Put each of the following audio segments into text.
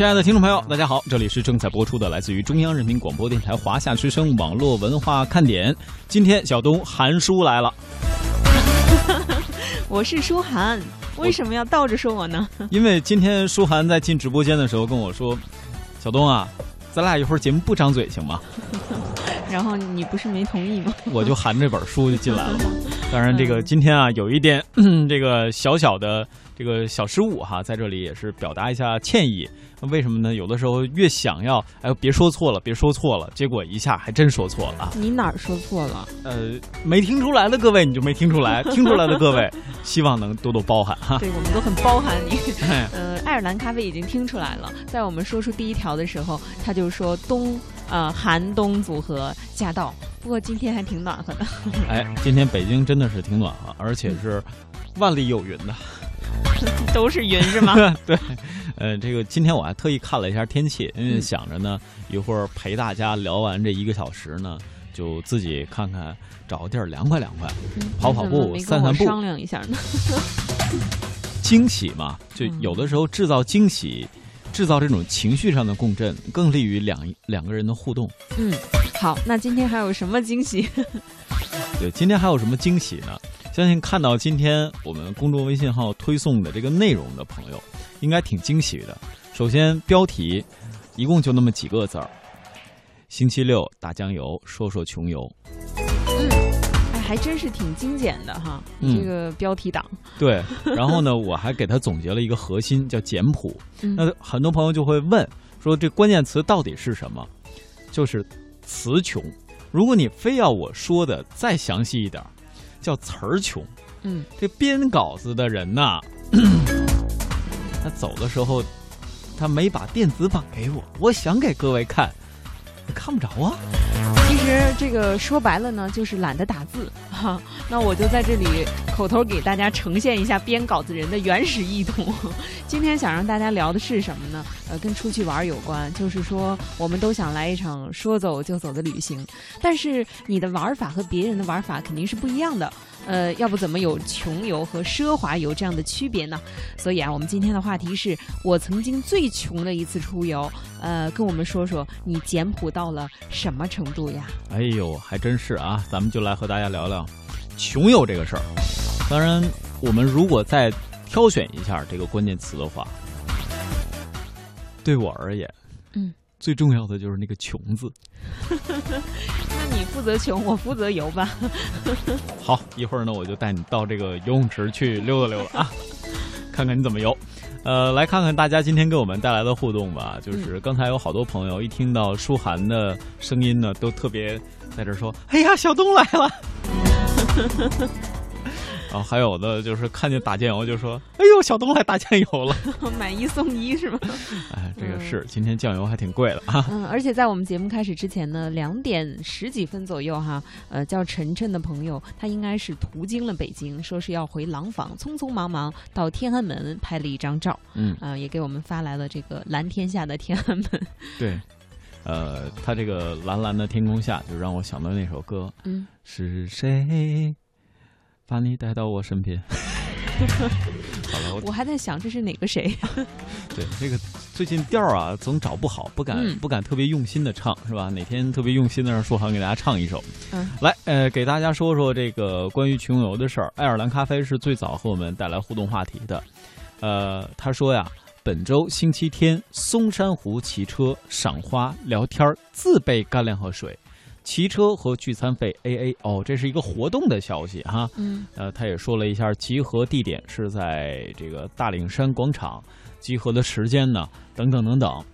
亲爱的听众朋友，大家好，这里是正在播出的来自于中央人民广播电台华夏之声网络文化看点。今天小东韩叔来了，我是舒涵，为什么要倒着说我呢？因为今天舒涵在进直播间的时候跟我说：“小东啊，咱俩一会儿节目不张嘴行吗？” 然后你不是没同意吗？我就含这本书就进来了嘛。当然，这个今天啊，有一点这个小小的这个小失误哈，在这里也是表达一下歉意。为什么呢？有的时候越想要，哎，别说错了，别说错了，结果一下还真说错了。你哪儿说错了？呃，没听出来的各位你就没听出来，听出来的各位希望能多多包涵哈。对我们都很包涵你。呃，爱尔兰咖啡已经听出来了，在我们说出第一条的时候，他就说冬呃寒冬组合驾到。不过今天还挺暖和的。哎，今天北京真的是挺暖和，而且是万里有云的。都是云是吗？对，呃，这个今天我还特意看了一下天气，因为想着呢，一会儿陪大家聊完这一个小时呢，就自己看看找个地儿凉快凉快，跑跑步、散散步，商量一下呢。惊喜嘛，就有的时候制造惊喜，制造这种情绪上的共振，更利于两两个人的互动。嗯，好，那今天还有什么惊喜？对，今天还有什么惊喜呢？相信看到今天我们公众微信号推送的这个内容的朋友，应该挺惊喜的。首先，标题一共就那么几个字儿：星期六打酱油，说说穷游。还真是挺精简的哈，这个标题党。对，然后呢，我还给他总结了一个核心，叫简朴。那很多朋友就会问说，这关键词到底是什么？就是词穷。如果你非要我说的再详细一点。叫词儿穷，嗯，这编稿子的人呐，他走的时候，他没把电子版给我，我想给各位看，看不着啊。其实这个说白了呢，就是懒得打字哈。那我就在这里口头给大家呈现一下编稿子人的原始意图。今天想让大家聊的是什么呢？呃，跟出去玩有关，就是说我们都想来一场说走就走的旅行，但是你的玩法和别人的玩法肯定是不一样的。呃，要不怎么有穷游和奢华游这样的区别呢？所以啊，我们今天的话题是我曾经最穷的一次出游。呃，跟我们说说你简朴到了什么程度呀？哎呦，还真是啊！咱们就来和大家聊聊穷游这个事儿。当然，我们如果再挑选一下这个关键词的话，对我而言，嗯。最重要的就是那个“穷”字。那你负责穷，我负责游吧。好，一会儿呢，我就带你到这个游泳池去溜达溜达啊，看看你怎么游。呃，来看看大家今天给我们带来的互动吧。就是刚才有好多朋友一听到舒涵的声音呢，都特别在这说：“哎呀，小东来了。”然后还有的就是看见打酱油就说：“哎呦，小东来打酱油了，买一送一是吗？”哎，这个是今天酱油还挺贵的啊。嗯，而且在我们节目开始之前呢，两点十几分左右哈，呃，叫晨晨的朋友，他应该是途经了北京，说是要回廊坊，匆匆忙忙到天安门拍了一张照。嗯，啊，也给我们发来了这个蓝天下的天安门。对，呃，他这个蓝蓝的天空下，就让我想到那首歌。嗯，是谁？把你带到我身边。好了，我还在想这是哪个谁？对，这个最近调啊总找不好，不敢不敢特别用心的唱，是吧？哪天特别用心的让舒涵给大家唱一首。嗯，来，呃，给大家说说这个关于穷游的事儿。爱尔兰咖啡是最早和我们带来互动话题的。呃，他说呀，本周星期天，松山湖骑车、赏花、聊天自备干粮和水。骑车和聚餐费 A A 哦，这是一个活动的消息哈。嗯，呃，他也说了一下集合地点是在这个大岭山广场，集合的时间呢，等等等等。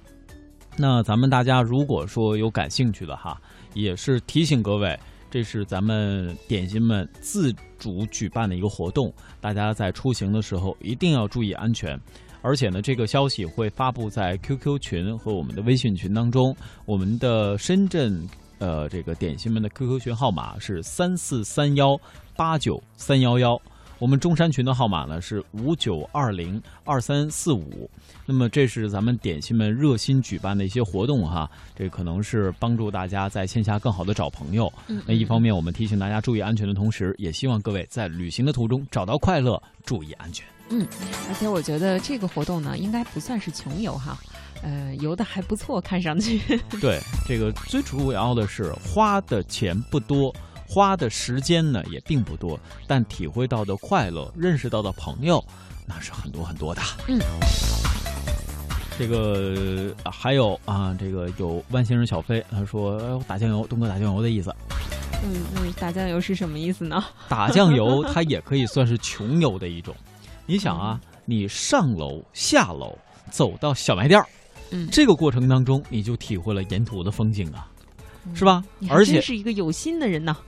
那咱们大家如果说有感兴趣的哈，也是提醒各位，这是咱们点心们自主举办的一个活动，大家在出行的时候一定要注意安全。而且呢，这个消息会发布在 QQ 群和我们的微信群当中，我们的深圳。呃，这个点心们的 QQ 群号码是三四三幺八九三幺幺，我们中山群的号码呢是五九二零二三四五。那么这是咱们点心们热心举办的一些活动哈，这可能是帮助大家在线下更好的找朋友。那一方面我们提醒大家注意安全的同时，也希望各位在旅行的途中找到快乐，注意安全。嗯，而且我觉得这个活动呢，应该不算是穷游哈。呃，游的还不错，看上去。对，这个最主要的是花的钱不多，花的时间呢也并不多，但体会到的快乐，认识到的朋友，那是很多很多的。嗯。这个还有啊，这个有万先生小飞，他说打酱油，东哥打酱油的意思。嗯嗯，打酱油是什么意思呢？打酱油，它也可以算是穷游的一种。你想啊，你上楼下楼走到小卖店儿，嗯，这个过程当中你就体会了沿途的风景啊，是吧？而且是一个有心的人呐。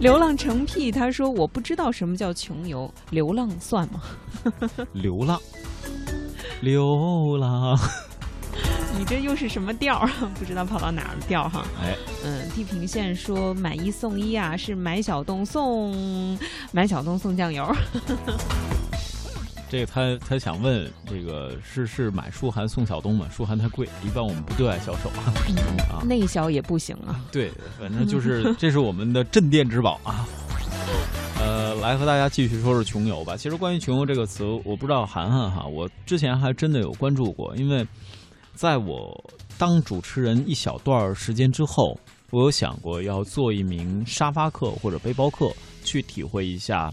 流浪成癖，他说我不知道什么叫穷游，流浪算吗？流浪。流浪，你这又是什么调儿？不知道跑到哪儿的调儿哈。哎，嗯，地平线说买一送一啊，是买小东送买小东送酱油。这个他他想问，这个是是买书涵送小东吗？书涵太贵，一般我们不对外销售啊。内销也不行啊。对，反正就是这是我们的镇店之宝啊。呃，来和大家继续说说穷游吧。其实关于穷游这个词，我不知道涵涵哈，我之前还真的有关注过。因为在我当主持人一小段时间之后，我有想过要做一名沙发客或者背包客，去体会一下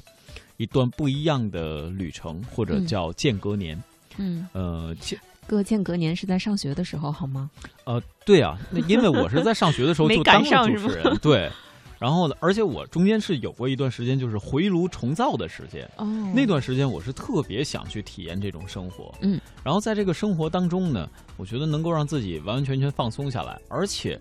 一段不一样的旅程，或者叫间隔年。嗯，呃，间隔间隔年是在上学的时候好吗？呃，对啊，那因为我是在上学的时候 就当了主持人，对。然后呢？而且我中间是有过一段时间，就是回炉重造的时间。哦，那段时间我是特别想去体验这种生活。嗯，然后在这个生活当中呢，我觉得能够让自己完完全全放松下来，而且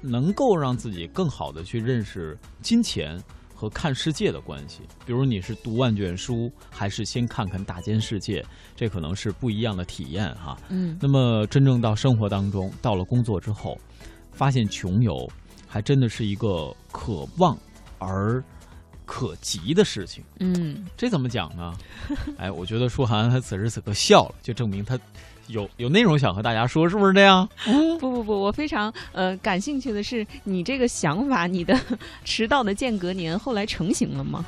能够让自己更好的去认识金钱和看世界的关系。比如你是读万卷书，还是先看看大千世界，这可能是不一样的体验哈。嗯，那么真正到生活当中，到了工作之后，发现穷游。还真的是一个可望而可及的事情。嗯，这怎么讲呢？哎，我觉得舒涵他此时此刻笑了，就证明他有有内容想和大家说，是不是这样？不不不，我非常呃感兴趣的是，你这个想法，你的迟到的间隔年后来成型了吗？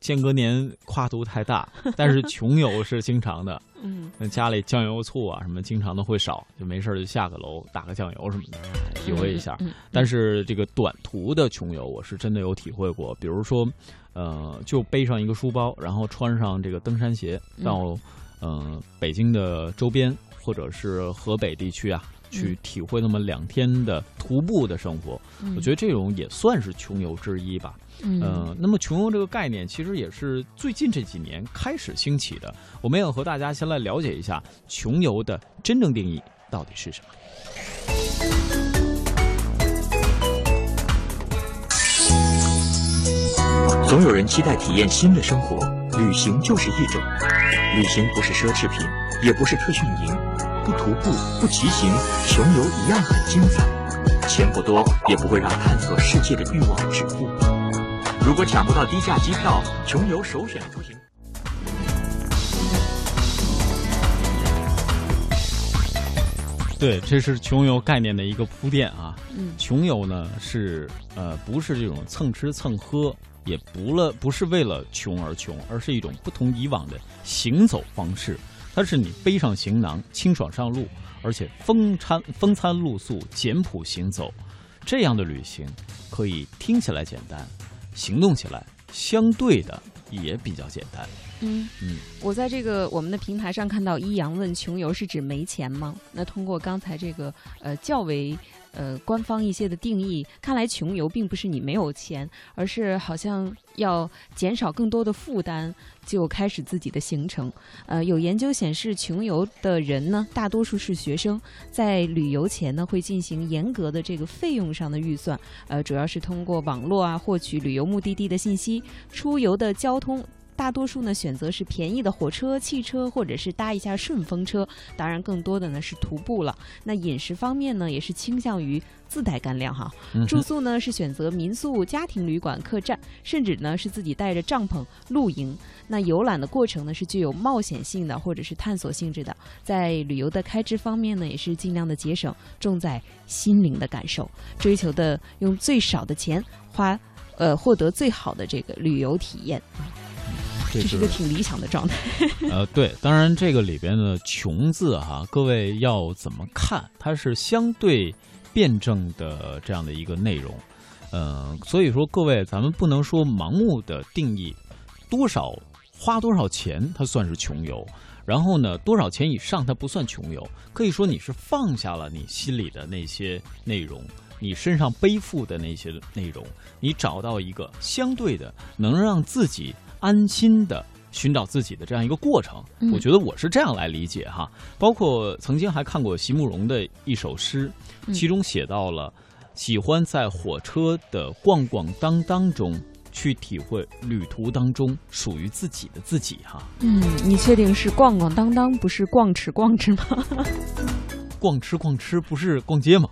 间隔年跨度太大，但是穷游是经常的。嗯，那家里酱油醋啊什么，经常的会少，就没事就下个楼打个酱油什么的，体会一下。但是这个短途的穷游，我是真的有体会过。比如说，呃，就背上一个书包，然后穿上这个登山鞋，到呃北京的周边或者是河北地区啊。去体会那么两天的徒步的生活，我觉得这种也算是穷游之一吧。嗯，那么穷游这个概念其实也是最近这几年开始兴起的。我们要和大家先来了解一下穷游的真正定义到底是什么。总有人期待体验新的生活，旅行就是一种。旅行不是奢侈品，也不是特训营。不徒步，不骑行，穷游一样很精彩。钱不多，也不会让探索世界的欲望止步。如果抢不到低价机票，穷游首选出行。对，这是穷游概念的一个铺垫啊。嗯，穷游呢是呃不是这种蹭吃蹭喝，也不了不是为了穷而穷，而是一种不同以往的行走方式。它是你背上行囊，清爽上路，而且风餐风餐露宿，简朴行走，这样的旅行可以听起来简单，行动起来相对的也比较简单。嗯嗯，我在这个我们的平台上看到一阳问穷游是指没钱吗？那通过刚才这个呃较为。呃，官方一些的定义，看来穷游并不是你没有钱，而是好像要减少更多的负担，就开始自己的行程。呃，有研究显示，穷游的人呢，大多数是学生，在旅游前呢，会进行严格的这个费用上的预算。呃，主要是通过网络啊，获取旅游目的地的信息，出游的交通。大多数呢选择是便宜的火车、汽车，或者是搭一下顺风车。当然，更多的呢是徒步了。那饮食方面呢，也是倾向于自带干粮哈。住宿呢是选择民宿、家庭旅馆、客栈，甚至呢是自己带着帐篷露营。那游览的过程呢是具有冒险性的，或者是探索性质的。在旅游的开支方面呢，也是尽量的节省，重在心灵的感受，追求的用最少的钱花，呃，获得最好的这个旅游体验啊。这是一个挺理想的状态。呃，对，当然这个里边的“穷”字哈，各位要怎么看？它是相对辩证的这样的一个内容。呃，所以说各位，咱们不能说盲目的定义多少花多少钱，它算是穷游。然后呢，多少钱以上它不算穷游，可以说你是放下了你心里的那些内容，你身上背负的那些内容，你找到一个相对的能让自己安心的寻找自己的这样一个过程。我觉得我是这样来理解哈。包括曾经还看过席慕容的一首诗，其中写到了喜欢在火车的逛逛当当中。去体会旅途当中属于自己的自己哈。嗯，你确定是逛逛当当，不是逛吃逛吃吗？逛吃逛吃不是逛街吗？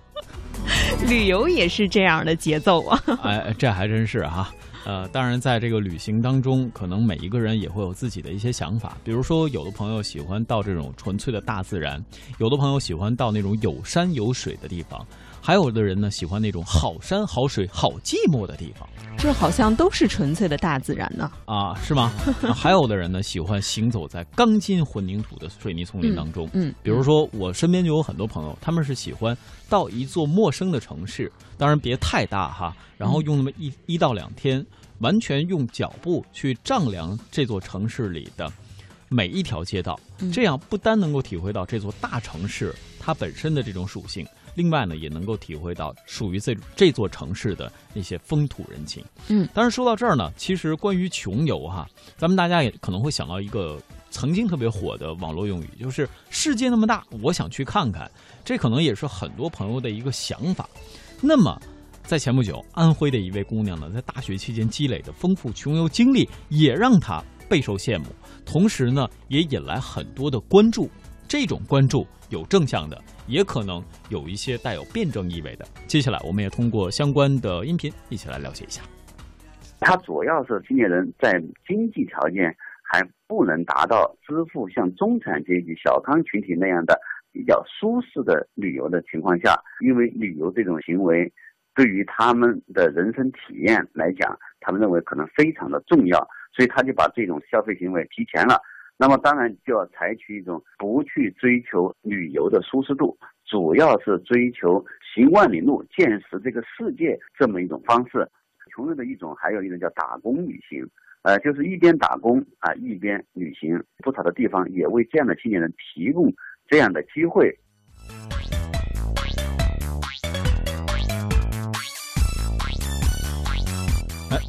旅游也是这样的节奏啊。哎，这还真是哈。呃，当然，在这个旅行当中，可能每一个人也会有自己的一些想法。比如说，有的朋友喜欢到这种纯粹的大自然，有的朋友喜欢到那种有山有水的地方。还有的人呢，喜欢那种好山好水好寂寞的地方，这好像都是纯粹的大自然呢。啊，是吗？还有的人呢，喜欢行走在钢筋混凝土的水泥丛林当中。嗯，比如说我身边就有很多朋友，他们是喜欢到一座陌生的城市，当然别太大哈，然后用那么一一到两天，完全用脚步去丈量这座城市里的每一条街道，这样不单能够体会到这座大城市它本身的这种属性。另外呢，也能够体会到属于这这座城市的那些风土人情。嗯，当然说到这儿呢，其实关于穷游哈，咱们大家也可能会想到一个曾经特别火的网络用语，就是世界那么大，我想去看看。这可能也是很多朋友的一个想法。那么，在前不久，安徽的一位姑娘呢，在大学期间积累的丰富穷游经历，也让她备受羡慕，同时呢，也引来很多的关注。这种关注有正向的。也可能有一些带有辩证意味的。接下来，我们也通过相关的音频一起来了解一下。它主要是青年人在经济条件还不能达到支付像中产阶级、小康群体那样的比较舒适的旅游的情况下，因为旅游这种行为对于他们的人生体验来讲，他们认为可能非常的重要，所以他就把这种消费行为提前了。那么当然就要采取一种不去追求旅游的舒适度，主要是追求行万里路、见识这个世界这么一种方式。穷人的一种，还有一种叫打工旅行，呃，就是一边打工啊一边旅行。不少的地方也为这样的青年人提供这样的机会。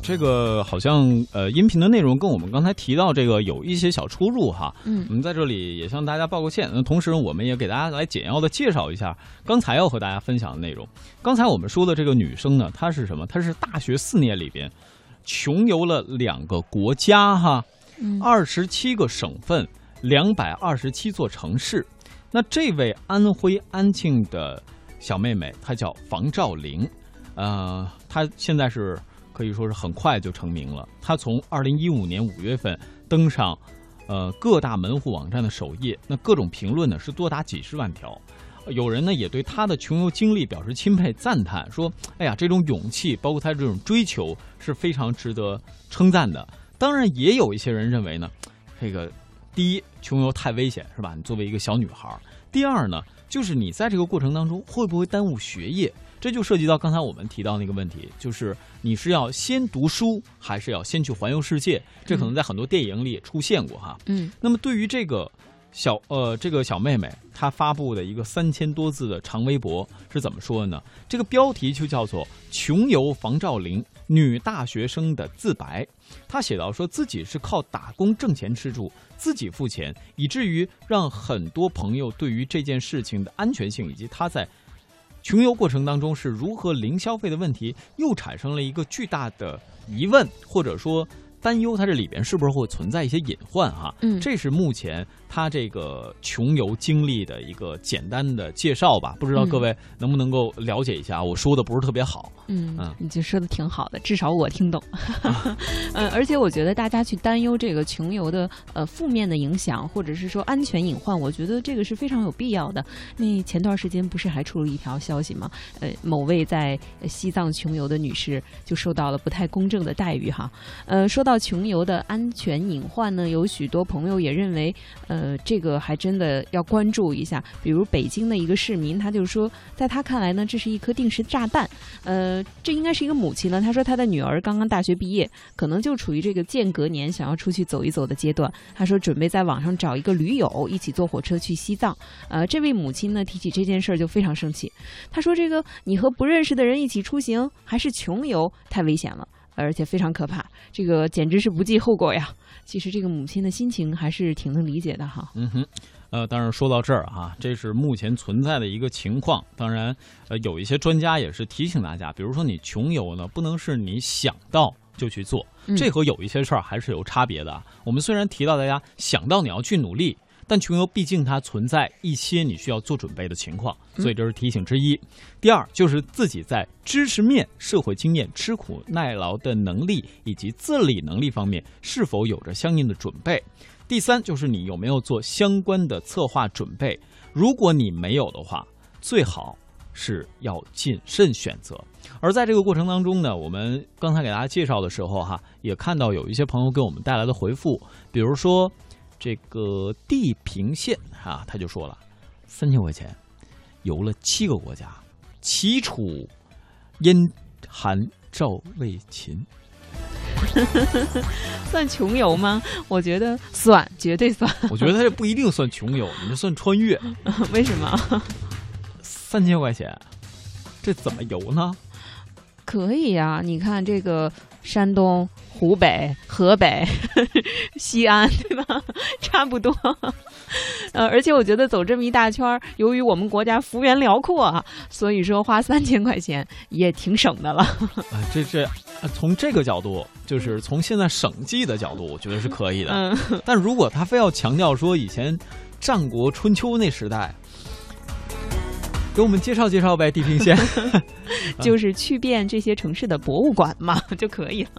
这个好像呃，音频的内容跟我们刚才提到这个有一些小出入哈。嗯，我们在这里也向大家报个歉。那同时，我们也给大家来简要的介绍一下刚才要和大家分享的内容。刚才我们说的这个女生呢，她是什么？她是大学四年里边穷游了两个国家哈，二十七个省份，两百二十七座城市。那这位安徽安庆的小妹妹，她叫房兆玲，呃，她现在是。可以说是很快就成名了。他从二零一五年五月份登上，呃各大门户网站的首页，那各种评论呢是多达几十万条。有人呢也对他的穷游经历表示钦佩赞叹，说：“哎呀，这种勇气，包括他这种追求是非常值得称赞的。”当然，也有一些人认为呢，这个第一，穷游太危险，是吧？你作为一个小女孩；第二呢，就是你在这个过程当中会不会耽误学业？这就涉及到刚才我们提到那个问题，就是你是要先读书，还是要先去环游世界？这可能在很多电影里也出现过哈。嗯。那么对于这个小呃这个小妹妹，她发布的一个三千多字的长微博是怎么说的呢？这个标题就叫做“穷游房兆林女大学生的自白”。她写到说自己是靠打工挣钱吃住，自己付钱，以至于让很多朋友对于这件事情的安全性以及她在。穷游过程当中是如何零消费的问题，又产生了一个巨大的疑问，或者说。担忧，它这里边是不是会存在一些隐患哈？嗯，这是目前他这个穷游经历的一个简单的介绍吧。不知道各位能不能够了解一下？我说的不是特别好。嗯嗯，你就说的挺好的，至少我听懂。嗯，而且我觉得大家去担忧这个穷游的呃负面的影响，或者是说安全隐患，我觉得这个是非常有必要的。那前段时间不是还出了一条消息吗？呃，某位在西藏穷游的女士就受到了不太公正的待遇哈。呃，说到。到穷游的安全隐患呢，有许多朋友也认为，呃，呃这个还真的要关注一下。比如北京的一个市民，他就说，在他看来呢，这是一颗定时炸弹。呃，这应该是一个母亲呢，他说他的女儿刚刚大学毕业，可能就处于这个间隔年，想要出去走一走的阶段。他说准备在网上找一个驴友一起坐火车去西藏。呃，这位母亲呢提起这件事儿就非常生气，他说这个你和不认识的人一起出行，还是穷游，太危险了。而且非常可怕，这个简直是不计后果呀！其实这个母亲的心情还是挺能理解的哈。嗯哼，呃，当然说到这儿啊，这是目前存在的一个情况。当然，呃，有一些专家也是提醒大家，比如说你穷游呢，不能是你想到就去做，这和有一些事儿还是有差别的。我们虽然提到大家想到你要去努力。但穷游毕竟它存在一些你需要做准备的情况，所以这是提醒之一。第二就是自己在知识面、社会经验、吃苦耐劳的能力以及自理能力方面是否有着相应的准备。第三就是你有没有做相关的策划准备。如果你没有的话，最好是要谨慎选择。而在这个过程当中呢，我们刚才给大家介绍的时候哈，也看到有一些朋友给我们带来的回复，比如说。这个地平线啊，他就说了，三千块钱游了七个国家，齐楚燕韩赵魏秦，算穷游吗？我觉得算，绝对算。我觉得他这不一定算穷游，你这算穿越。为什么？三千块钱，这怎么游呢？可以呀，你看这个山东。湖北、河北、西安，对吧？差不多。呃，而且我觉得走这么一大圈儿，由于我们国家幅员辽阔啊，所以说花三千块钱也挺省的了。啊，这这，从这个角度，就是从现在省计的角度，我觉得是可以的。嗯。但如果他非要强调说以前战国春秋那时代。给我们介绍介绍呗，地平线，就是去遍这些城市的博物馆嘛 就可以了。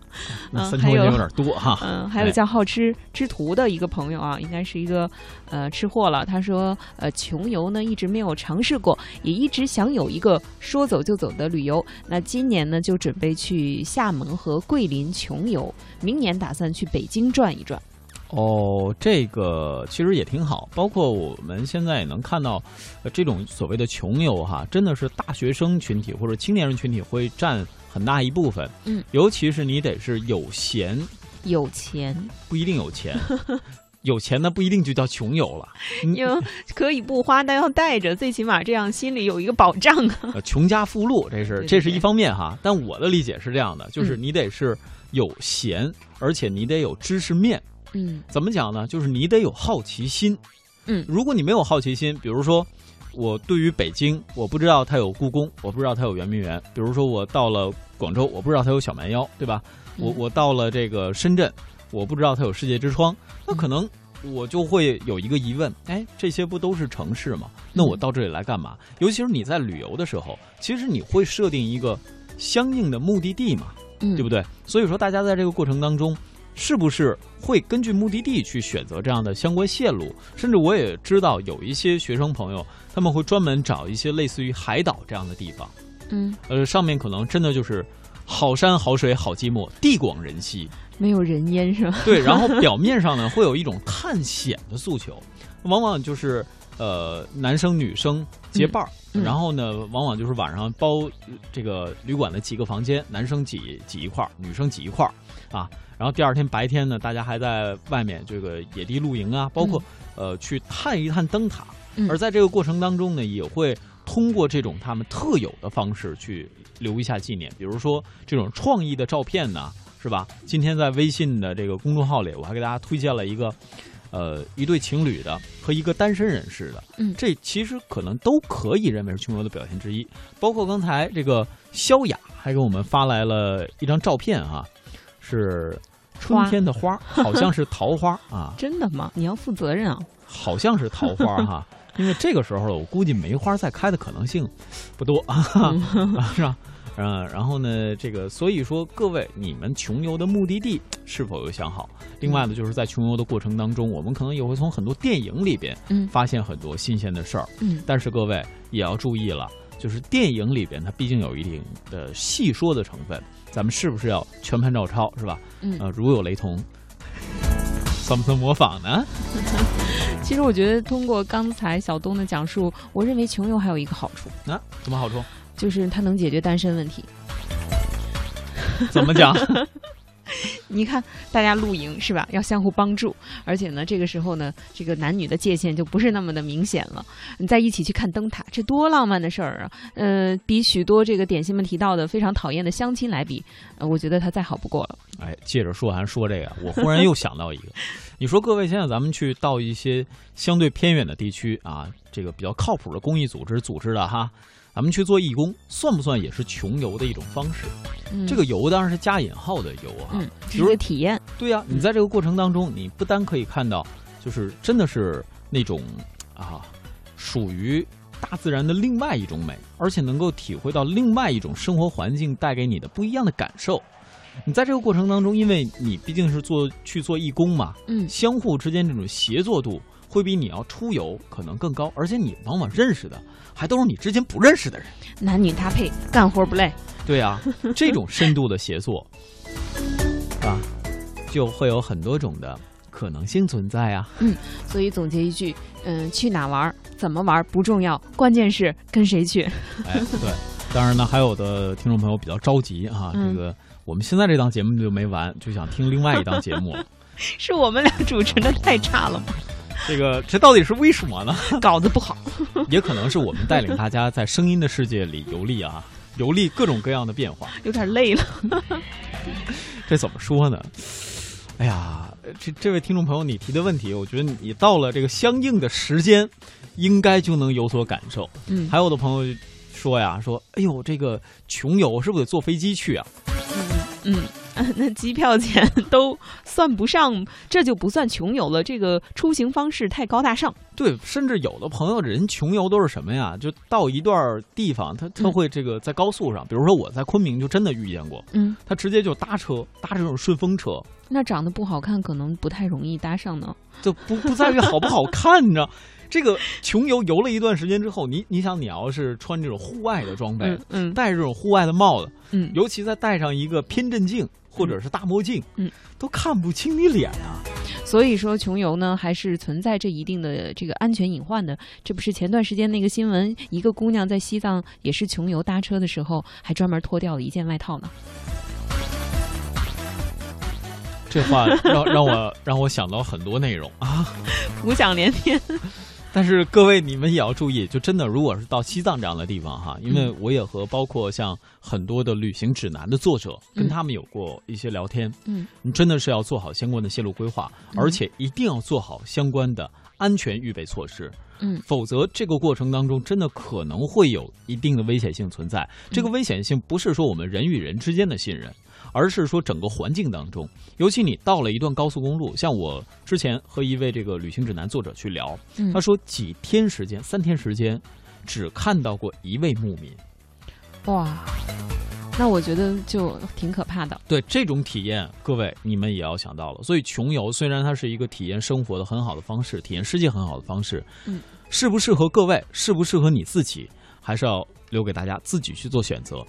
嗯，还有有点多哈。嗯，还有叫好吃之徒的一个朋友啊，应该是一个呃吃货了。他说，呃，穷游呢一直没有尝试过，也一直想有一个说走就走的旅游。那今年呢就准备去厦门和桂林穷游，明年打算去北京转一转。哦，这个其实也挺好。包括我们现在也能看到，呃，这种所谓的穷游哈，真的是大学生群体或者青年人群体会占很大一部分。嗯，尤其是你得是有闲，有钱不一定有钱，有钱的不一定就叫穷游了。有 可以不花，但要带着，最起码这样心里有一个保障啊。穷家富路，这是这是一方面哈。但我的理解是这样的，就是你得是有闲，而且你得有知识面。嗯，怎么讲呢？就是你得有好奇心。嗯，如果你没有好奇心，比如说，我对于北京，我不知道它有故宫，我不知道它有圆明园。比如说，我到了广州，我不知道它有小蛮腰，对吧？我我到了这个深圳，我不知道它有世界之窗。那可能我就会有一个疑问：哎，这些不都是城市吗？那我到这里来干嘛？尤其是你在旅游的时候，其实你会设定一个相应的目的地嘛，对不对？所以说，大家在这个过程当中。是不是会根据目的地去选择这样的相关线路？甚至我也知道有一些学生朋友，他们会专门找一些类似于海岛这样的地方。嗯，呃，上面可能真的就是好山好水好寂寞，地广人稀，没有人烟是吧？对，然后 表面上呢会有一种探险的诉求，往往就是呃男生女生结伴儿，然后呢往往就是晚上包这个旅馆的几个房间，男生挤挤一块儿，女生挤一块儿啊。然后第二天白天呢，大家还在外面这个野地露营啊，包括呃去探一探灯塔。而在这个过程当中呢，也会通过这种他们特有的方式去留一下纪念，比如说这种创意的照片呢，是吧？今天在微信的这个公众号里，我还给大家推荐了一个，呃，一对情侣的和一个单身人士的。嗯，这其实可能都可以认为是穷游的表现之一。包括刚才这个萧雅还给我们发来了一张照片啊，是。春天的花 好像是桃花啊！真的吗？你要负责任啊！好像是桃花哈，因为这个时候了，我估计梅花再开的可能性不多啊，是吧？嗯，然后呢，这个所以说各位，你们穷游的目的地是否有想好？另外呢，就是在穷游的过程当中，我们可能也会从很多电影里边发现很多新鲜的事儿。嗯，但是各位也要注意了，就是电影里边它毕竟有一定的戏说的成分，咱们是不是要全盘照抄，是吧？嗯呃，如有雷同，算不算模仿呢？其实我觉得通过刚才小东的讲述，我认为穷游还有一个好处，啊，什么好处？就是它能解决单身问题。怎么讲？你看，大家露营是吧？要相互帮助，而且呢，这个时候呢，这个男女的界限就不是那么的明显了。你在一起去看灯塔，这多浪漫的事儿啊！呃，比许多这个点心们提到的非常讨厌的相亲来比，呃，我觉得它再好不过了。哎，借着说完说这个，我忽然又想到一个，你说各位，现在咱们去到一些相对偏远的地区啊，这个比较靠谱的公益组织组织的哈，咱们去做义工，算不算也是穷游的一种方式？嗯、这个游当然是加引号的游啊，嗯，比如是一个体验。对呀、你在这个过程当中，你不单可以看到，就是真的是那种啊，属于大自然的另外一种美，而且能够体会到另外一种生活环境带给你的不一样的感受。你在这个过程当中，因为你毕竟是做去做义工嘛，嗯相互之间这种协作度会比你要出游可能更高，而且你往往认识的还都是你之前不认识的人。男女搭配，干活不累。对啊，这种深度的协作啊，就会有很多种的可能性存在啊。所以总结一句，嗯、去哪玩，怎么玩不重要，关键是跟谁去。哎，对，当然呢，还有的听众朋友比较着急啊，嗯这个我们现在这档节目就没完，就想听另外一档节目。是我们俩主持的太差了吗？这个这到底是为什么呢？稿子不好。也可能是我们带领大家在声音的世界里游历啊，游历各种各样的变化。有点累了。这怎么说呢？哎呀，这这位听众朋友，你提的问题，我觉得你到了这个相应的时间，应该就能有所感受。嗯还有的朋友说呀，说，哎呦，这个穷游是不是得坐飞机去啊？嗯，那机票钱 都算不上，这就不算穷游了。这个出行方式太高大上。对，甚至有的朋友人穷游都是什么呀？就到一段地方，他他嗯会这个在高速上，比如说我在昆明就真的遇见过，嗯，他直接就搭车，搭这种顺风车，那长得不好看，可能不太容易搭上呢。就不不在于好不好看，你知道。这个穷游游了一段时间之后，你你想，你要是穿这种户外的装备，嗯嗯戴着这种户外的帽子，嗯，尤其再戴上一个偏振镜或者是大墨镜，嗯，都看不清你脸啊。所以说穷游呢，还是存在着一定的这个安全隐患的。这不是前段时间那个新闻，一个姑娘在西藏也是穷游搭车的时候，还专门脱掉了一件外套呢。这话让让我让我想到很多内容啊。浮想联翩。但是各位，你们也要注意，就真的，如果是到西藏这样的地方哈，因为我也和包括像很多的旅行指南的作者，跟嗯他们有过一些聊天，嗯，你真的是要做好相关的线路规划，而且一定要做好相关的安全预备措施，嗯否则这个过程当中真的可能会有一定的危险性存在。这个危险性不是说我们人与人之间的信任。而是说整个环境当中，尤其你到了一段高速公路，像我之前和一位这个旅行指南作者去聊，嗯他说几天时间，三天时间，只看到过一位牧民。哇，那我觉得就挺可怕的。对这种体验，各位你们也要想到了。所以穷游虽然它是一个体验生活的很好的方式，体验世界很好的方式，嗯，适不适合各位，适不适合你自己，还是要留给大家自己去做选择。